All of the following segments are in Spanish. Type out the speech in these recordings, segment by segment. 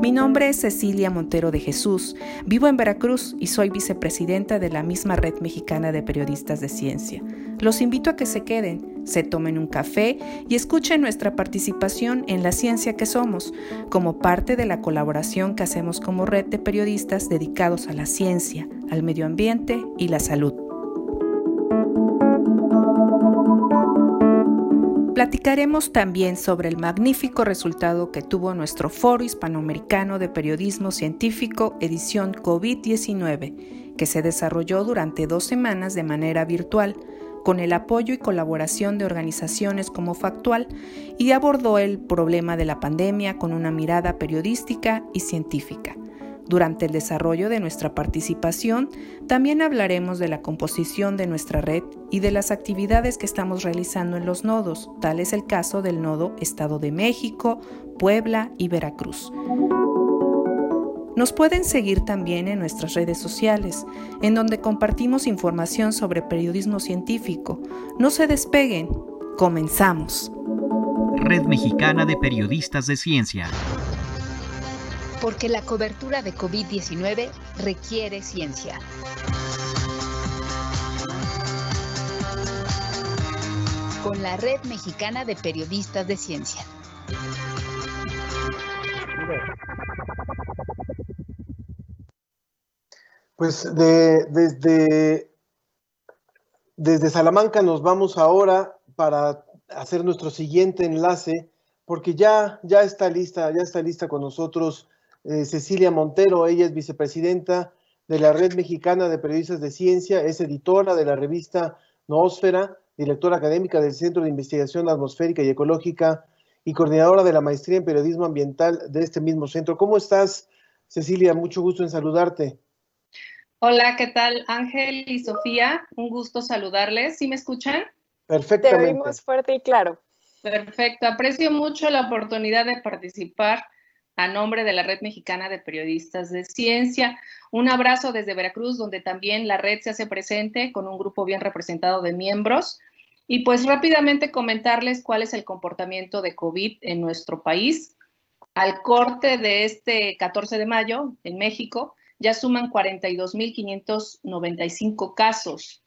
Mi nombre es Cecilia Montero de Jesús, vivo en Veracruz y soy vicepresidenta de la misma Red Mexicana de Periodistas de Ciencia. Los invito a que se queden, se tomen un café y escuchen nuestra participación en la ciencia que somos, como parte de la colaboración que hacemos como red de periodistas dedicados a la ciencia, al medio ambiente y la salud. Platicaremos también sobre el magnífico resultado que tuvo nuestro Foro Hispanoamericano de Periodismo Científico edición COVID-19, que se desarrolló durante dos semanas de manera virtual, con el apoyo y colaboración de organizaciones como Factual, y abordó el problema de la pandemia con una mirada periodística y científica. Durante el desarrollo de nuestra participación, también hablaremos de la composición de nuestra red y de las actividades que estamos realizando en los nodos, tal es el caso del nodo Estado de México, Puebla y Veracruz. Nos pueden seguir también en nuestras redes sociales, en donde compartimos información sobre periodismo científico. No se despeguen, comenzamos. Red Mexicana de Periodistas de Ciencia porque la cobertura de COVID-19 requiere ciencia. Con la Red Mexicana de Periodistas de Ciencia. Pues desde, desde Salamanca nos vamos ahora para hacer nuestro siguiente enlace, porque ya, ya está lista, ya está lista con nosotros eh, Cecilia Montero, ella es vicepresidenta de la Red Mexicana de Periodistas de Ciencia, es editora de la revista Noósfera, directora académica del Centro de Investigación Atmosférica y Ecológica y coordinadora de la maestría en periodismo ambiental de este mismo centro. ¿Cómo estás, Cecilia? Mucho gusto en saludarte. Hola, ¿qué tal Ángel y Sofía? Un gusto saludarles. ¿Sí me escuchan? Perfectamente. Te oímos fuerte y claro. Perfecto. Aprecio mucho la oportunidad de participar a nombre de la Red Mexicana de Periodistas de Ciencia. Un abrazo desde Veracruz, donde también la red se hace presente con un grupo bien representado de miembros. Y pues rápidamente comentarles cuál es el comportamiento de COVID en nuestro país. Al corte de este 14 de mayo en México, ya suman 42.595 casos.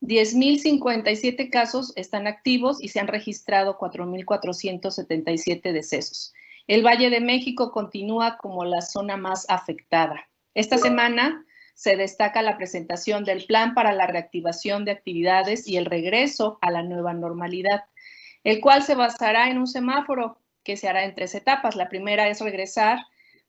10.057 casos están activos y se han registrado 4.477 decesos. El Valle de México continúa como la zona más afectada. Esta semana se destaca la presentación del Plan para la Reactivación de Actividades y el regreso a la nueva normalidad, el cual se basará en un semáforo que se hará en tres etapas. La primera es regresar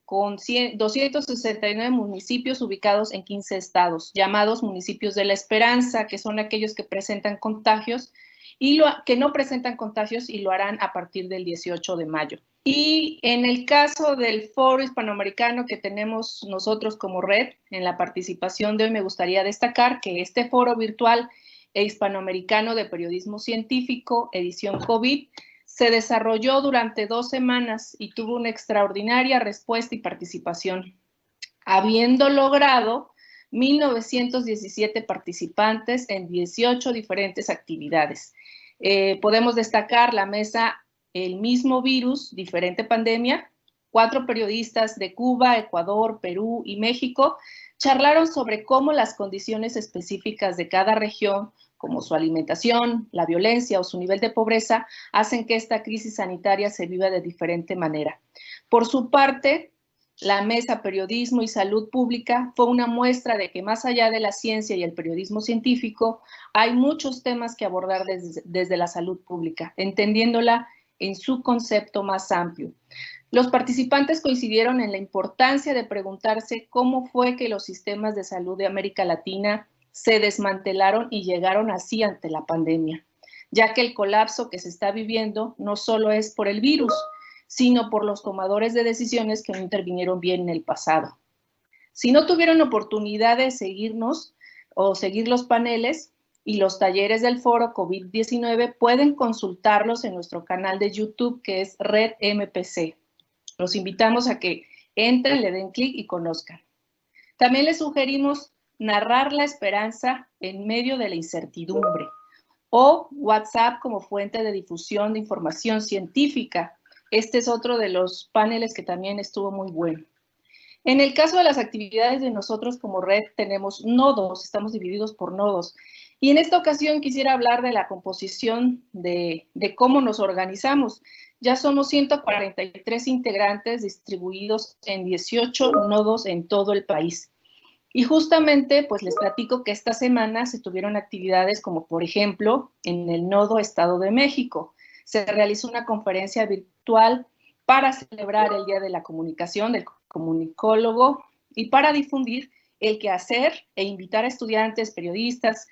con 269 municipios ubicados en 15 estados, llamados municipios de la esperanza, que son aquellos que presentan contagios y que no presentan contagios y lo harán a partir del 18 de mayo. Y en el caso del foro hispanoamericano que tenemos nosotros como red, en la participación de hoy me gustaría destacar que este foro virtual e hispanoamericano de periodismo científico, edición COVID, se desarrolló durante dos semanas y tuvo una extraordinaria respuesta y participación, habiendo logrado 1.917 participantes en 18 diferentes actividades. Eh, podemos destacar la mesa el mismo virus, diferente pandemia, cuatro periodistas de Cuba, Ecuador, Perú y México charlaron sobre cómo las condiciones específicas de cada región, como su alimentación, la violencia o su nivel de pobreza, hacen que esta crisis sanitaria se viva de diferente manera. Por su parte, la Mesa Periodismo y Salud Pública fue una muestra de que más allá de la ciencia y el periodismo científico, hay muchos temas que abordar desde, la salud pública, entendiéndola en su concepto más amplio. Los participantes coincidieron en la importancia de preguntarse cómo fue que los sistemas de salud de América Latina se desmantelaron y llegaron así ante la pandemia, ya que el colapso que se está viviendo no solo es por el virus, sino por los tomadores de decisiones que no intervinieron bien en el pasado. Si no tuvieron oportunidad de seguirnos o seguir los paneles, y los talleres del foro COVID-19 pueden consultarlos en nuestro canal de YouTube que es Red MPC. Los invitamos a que entren, le den clic y conozcan. También les sugerimos narrar la esperanza en medio de la incertidumbre o WhatsApp como fuente de difusión de información científica. Este es otro de los paneles que también estuvo muy bueno. En el caso de las actividades de nosotros como red, tenemos nodos, estamos divididos por nodos. Y en esta ocasión quisiera hablar de la composición de, de cómo nos organizamos. Ya somos 143 integrantes distribuidos en 18 nodos en todo el país. Y justamente, pues les platico que esta semana se tuvieron actividades como, por ejemplo, en el Nodo Estado de México. Se realizó una conferencia virtual para celebrar el Día de la Comunicación del Comunicólogo y para difundir el quehacer e invitar a estudiantes, periodistas,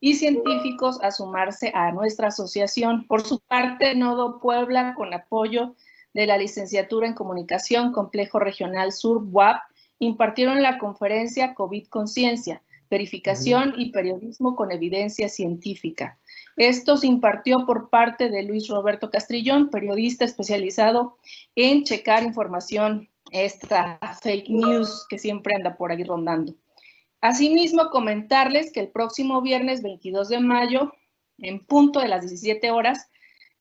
y científicos a sumarse a nuestra asociación. Por su parte, Nodo Puebla, con apoyo de la Licenciatura en Comunicación Complejo Regional Sur, WAP, impartieron la conferencia COVID Conciencia, verificación y periodismo con evidencia científica. Esto se impartió por parte de Luis Roberto Castrillón, periodista especializado en checar información, esta fake news que siempre anda por ahí rondando. Asimismo, comentarles que el próximo viernes 22 de mayo, en punto de las 17 horas,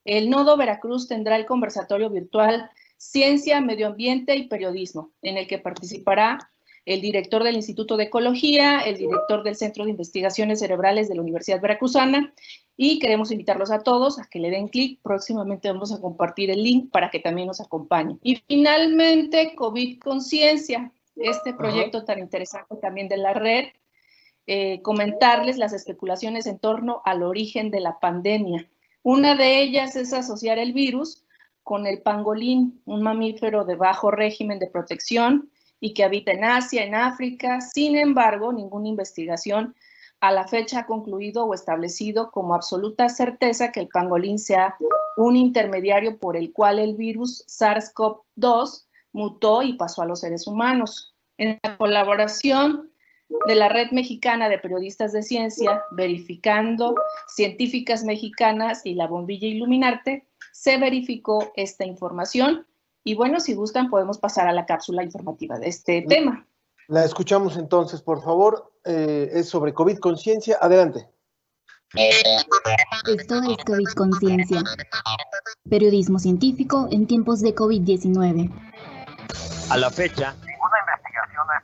el Nodo Veracruz tendrá el conversatorio virtual Ciencia, Medio Ambiente y Periodismo, en el que participará el director del Instituto de Ecología, el director del Centro de Investigaciones Cerebrales de la Universidad Veracruzana y queremos invitarlos a todos a que le den clic. Próximamente vamos a compartir el link para que también nos acompañen. Y finalmente, COVID Conciencia, este proyecto tan interesante también de la red, eh, comentarles las especulaciones en torno al origen de la pandemia. Una de ellas es asociar el virus con el pangolín, un mamífero de bajo régimen de protección y que habita en Asia, en África. Sin embargo, ninguna investigación a la fecha ha concluido o establecido como absoluta certeza que el pangolín sea un intermediario por el cual el virus SARS-CoV-2 mutó y pasó a los seres humanos. En la colaboración de la Red Mexicana de Periodistas de Ciencia, Verificando Científicas Mexicanas y la Bombilla Iluminarte, se verificó esta información. Y bueno, si gustan, podemos pasar a la cápsula informativa de este tema. La escuchamos entonces, por favor. Eh, es sobre COVID Conciencia. Adelante. Esto es COVID Conciencia. Periodismo científico en tiempos de COVID-19. A la fecha, ninguna investigación ha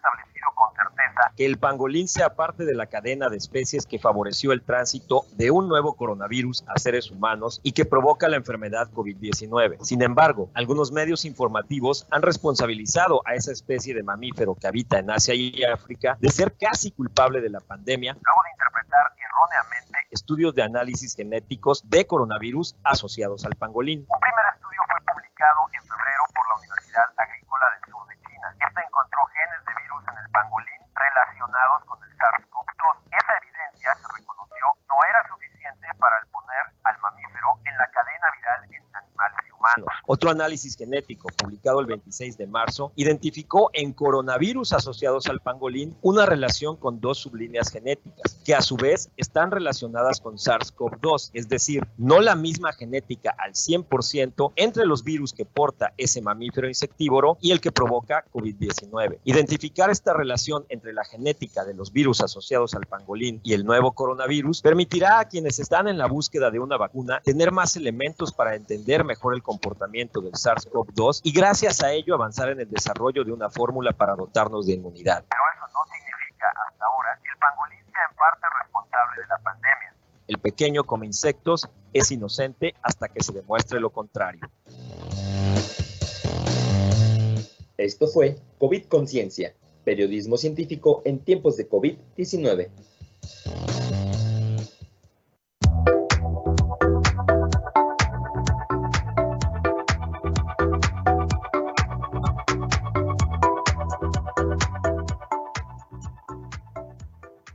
que el pangolín sea parte de la cadena de especies que favoreció el tránsito de un nuevo coronavirus a seres humanos y que provoca la enfermedad COVID-19. Sin embargo, algunos medios informativos han responsabilizado a esa especie de mamífero que habita en Asia y África de ser casi culpable de la pandemia, luego de interpretar erróneamente estudios de análisis genéticos de coronavirus asociados al pangolín primer estudio fue publicado en febrero por la Universidad Agrícola del Sur de China. Esta encontró genes de virus en el pangolín relacionados con el SARS-CoV-2. Esa evidencia se reconoció no era suficiente para poner al mamífero en la cadena viral en animales y humanos. Otro análisis genético publicado el 26 de marzo identificó en coronavirus asociados al pangolín una relación con dos sublíneas genéticas que a su vez están relacionadas con SARS-CoV-2, es decir, no la misma genética al 100% entre los virus que porta ese mamífero insectívoro y el que provoca COVID-19. Identificar esta relación entre la genética de los virus asociados al pangolín y el nuevo coronavirus permitirá a quienes están en la búsqueda de una vacuna tener más elementos para entender mejor el comportamiento del SARS-CoV-2 y gracias a ello avanzar en el desarrollo de una fórmula para dotarnos de inmunidad. Pero eso no significa hasta ahora que el pangolín parte responsable de la pandemia. El pequeño come insectos es inocente hasta que se demuestre lo contrario. Esto fue COVID Conciencia, periodismo científico en tiempos de COVID-19.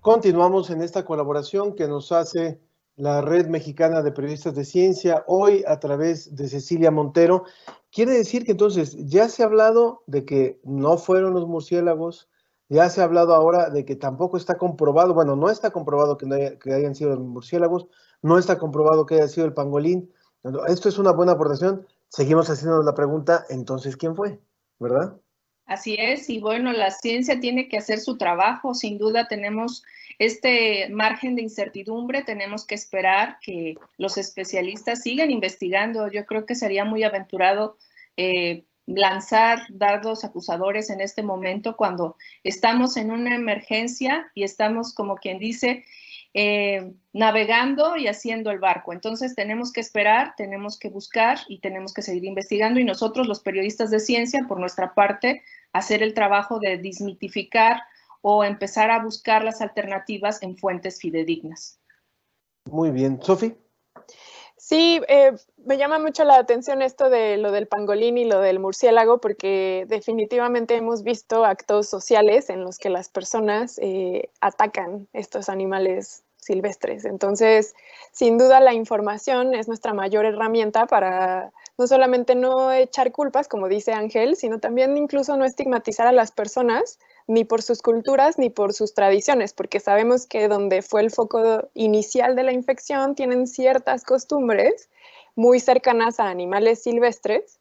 Continuamos en esta colaboración que nos hace la Red Mexicana de Periodistas de Ciencia, hoy a través de Cecilia Montero. Quiere decir que entonces ya se ha hablado de que no fueron los murciélagos, ya se ha hablado ahora de que tampoco está comprobado, bueno, no está comprobado que, no que hayan sido los murciélagos, no está comprobado que haya sido el pangolín. Esto es una buena aportación. Seguimos haciéndonos la pregunta, entonces, ¿quién fue? ¿Verdad? Así es, y bueno, la ciencia tiene que hacer su trabajo, sin duda tenemos este margen de incertidumbre, tenemos que esperar que los especialistas sigan investigando. Yo creo que sería muy aventurado eh, lanzar dardos acusadores en este momento cuando estamos en una emergencia y estamos, como quien dice, eh, navegando y haciendo el barco. Entonces tenemos que esperar, tenemos que buscar y tenemos que seguir investigando y nosotros los periodistas de ciencia, por nuestra parte, hacer el trabajo de desmitificar o empezar a buscar las alternativas en fuentes fidedignas. Muy bien. Sofi. Sí, eh, me llama mucho la atención esto de lo del pangolín y lo del murciélago, porque definitivamente hemos visto actos sociales en los que las personas eh, atacan estos animales silvestres. Entonces, sin duda la información es nuestra mayor herramienta para no solamente no echar culpas, como dice Ángel, sino también incluso no estigmatizar a las personas ni por sus culturas ni por sus tradiciones, porque sabemos que donde fue el foco inicial de la infección tienen ciertas costumbres muy cercanas a animales silvestres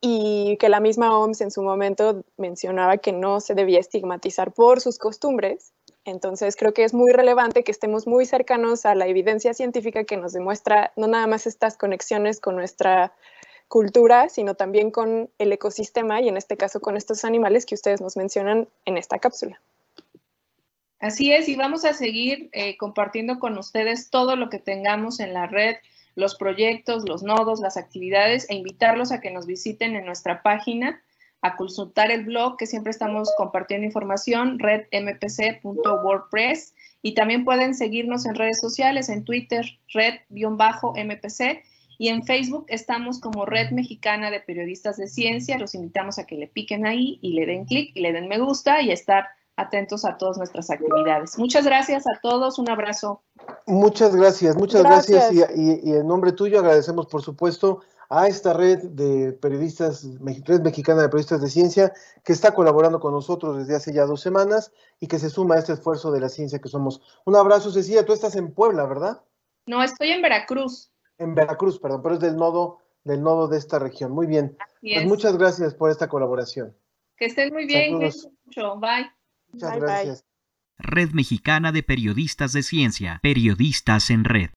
y que la misma OMS en su momento mencionaba que no se debía estigmatizar por sus costumbres. Entonces creo que es muy relevante que estemos muy cercanos a la evidencia científica que nos demuestra no nada más estas conexiones con nuestra cultura, sino también con el ecosistema y en este caso con estos animales que ustedes nos mencionan en esta cápsula. Así es, y vamos a seguir eh, compartiendo con ustedes todo lo que tengamos en la red, los proyectos, los nodos, las actividades, e invitarlos a que nos visiten en nuestra página, a consultar el blog, que siempre estamos compartiendo información, redmpc.wordpress, y también pueden seguirnos en redes sociales, en Twitter, red-mpc, y en Facebook estamos como Red Mexicana de Periodistas de Ciencia. Los invitamos a que le piquen ahí y le den clic y le den me gusta y estar atentos a todas nuestras actividades. Muchas gracias a todos, un abrazo. Muchas gracias, muchas gracias, y, en nombre tuyo agradecemos por supuesto a esta red de periodistas, Red Mexicana de Periodistas de Ciencia, que está colaborando con nosotros desde hace ya dos semanas y que se suma a este esfuerzo de la ciencia que somos. Un abrazo, Cecilia, tú estás en Puebla, ¿verdad? No, estoy en Veracruz en Veracruz, perdón, pero es del nodo, del nodo de esta región. Muy bien. Pues muchas gracias por esta colaboración. Que estén muy bien. Mucho. Bye. Muchas gracias. Red Mexicana de Periodistas de Ciencia. Periodistas en Red.